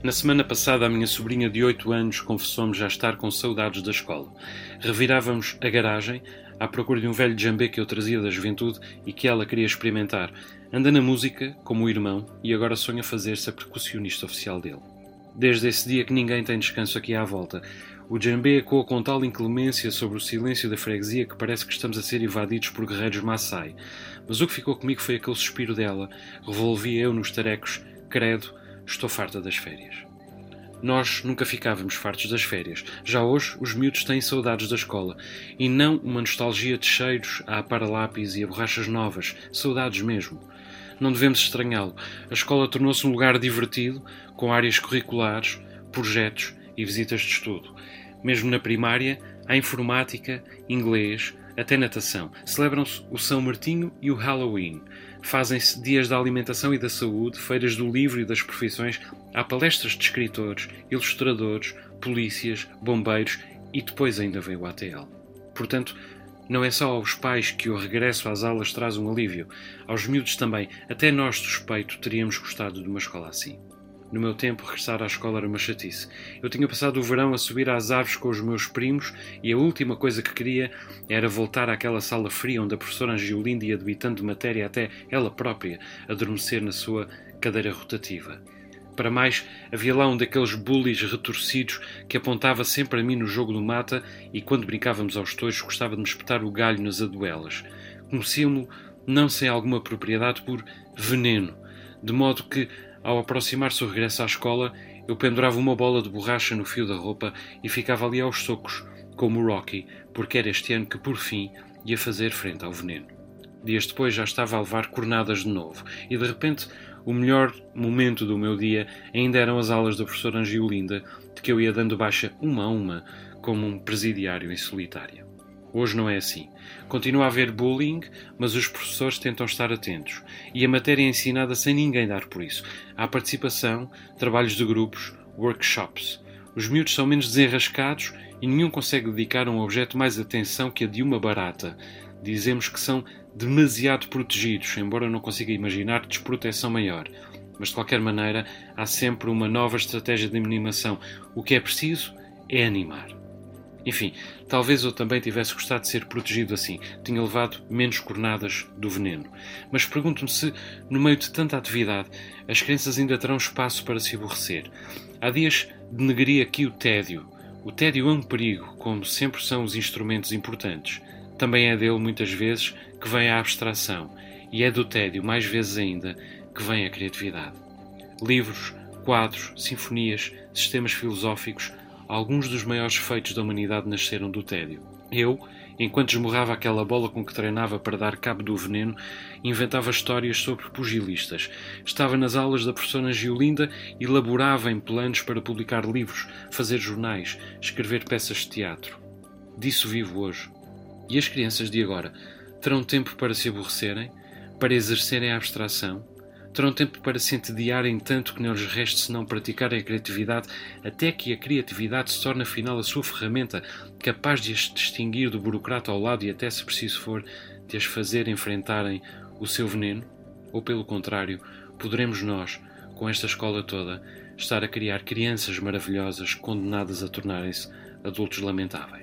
Na semana passada, a minha sobrinha de 8 anos confessou-me já estar com saudades da escola. Revirávamos a garagem à procura de um velho jambê que eu trazia da juventude e que ela queria experimentar. Anda na música, como o irmão, e agora sonha fazer-se a percussionista oficial dele. Desde esse dia que ninguém tem descanso aqui à volta. O djembe ecoa com tal inclemência sobre o silêncio da freguesia que parece que estamos a ser invadidos por guerreiros Maasai. Mas o que ficou comigo foi aquele suspiro dela. Revolvia eu nos tarecos. Credo, estou farta das férias. Nós nunca ficávamos fartos das férias. Já hoje, os miúdos têm saudades da escola. E não uma nostalgia de cheiros a para-lápis e a borrachas novas. Saudades mesmo. Não devemos estranhá-lo. A escola tornou-se um lugar divertido, com áreas curriculares, projetos e visitas de estudo. Mesmo na primária, há informática, inglês, até natação. Celebram-se o São Martinho e o Halloween. Fazem-se dias da alimentação e da saúde, feiras do livro e das profissões. Há palestras de escritores, ilustradores, polícias, bombeiros e depois ainda veio o ATL. Portanto, não é só aos pais que o regresso às aulas traz um alívio, aos miúdos também. Até nós, suspeito, teríamos gostado de uma escola assim. No meu tempo, regressar à escola era uma chatice. Eu tinha passado o verão a subir às árvores com os meus primos e a última coisa que queria era voltar àquela sala fria onde a professora Angiolinda ia debitando de matéria até ela própria adormecer na sua cadeira rotativa. Para mais, havia lá um daqueles bullies retorcidos que apontava sempre a mim no jogo do mata e, quando brincávamos aos tojos, gostava de me espetar o galho nas aduelas. Conhecia-mo, não sem alguma propriedade, por veneno, de modo que, ao aproximar-se o regresso à escola, eu pendurava uma bola de borracha no fio da roupa e ficava ali aos socos, como o Rocky, porque era este ano que, por fim, ia fazer frente ao veneno. Dias depois já estava a levar cornadas de novo, e de repente o melhor momento do meu dia ainda eram as aulas da professora Angiolinda, de que eu ia dando baixa uma a uma, como um presidiário em solitário. Hoje não é assim. Continua a haver bullying, mas os professores tentam estar atentos. E a matéria é ensinada sem ninguém dar por isso. Há participação, trabalhos de grupos, workshops. Os miúdos são menos desenrascados e nenhum consegue dedicar a um objeto mais atenção que a de uma barata. Dizemos que são demasiado protegidos, embora não consiga imaginar desproteção maior. Mas de qualquer maneira, há sempre uma nova estratégia de animação. O que é preciso é animar. Enfim, talvez eu também tivesse gostado de ser protegido assim, tinha levado menos cornadas do veneno. Mas pergunto-me se, no meio de tanta atividade, as crianças ainda terão espaço para se aborrecer. Há dias denegaria aqui o tédio. O tédio é um perigo, como sempre são os instrumentos importantes. Também é dele, muitas vezes, que vem a abstração, e é do tédio, mais vezes ainda, que vem a criatividade. Livros, quadros, sinfonias, sistemas filosóficos alguns dos maiores feitos da humanidade nasceram do tédio. Eu, enquanto esmurrava aquela bola com que treinava para dar cabo do veneno, inventava histórias sobre pugilistas. Estava nas aulas da professora Giolinda e elaborava em planos para publicar livros, fazer jornais, escrever peças de teatro. Disso vivo hoje. E as crianças de agora terão tempo para se aborrecerem, para exercerem a abstração, terão tempo para se entediarem tanto que não lhes reste senão praticarem a criatividade, até que a criatividade se torne afinal a sua ferramenta, capaz de as distinguir do burocrata ao lado e até, se preciso for, de as fazer enfrentarem o seu veneno? Ou, pelo contrário, poderemos nós, com esta escola toda, estar a criar crianças maravilhosas condenadas a tornarem-se adultos lamentáveis?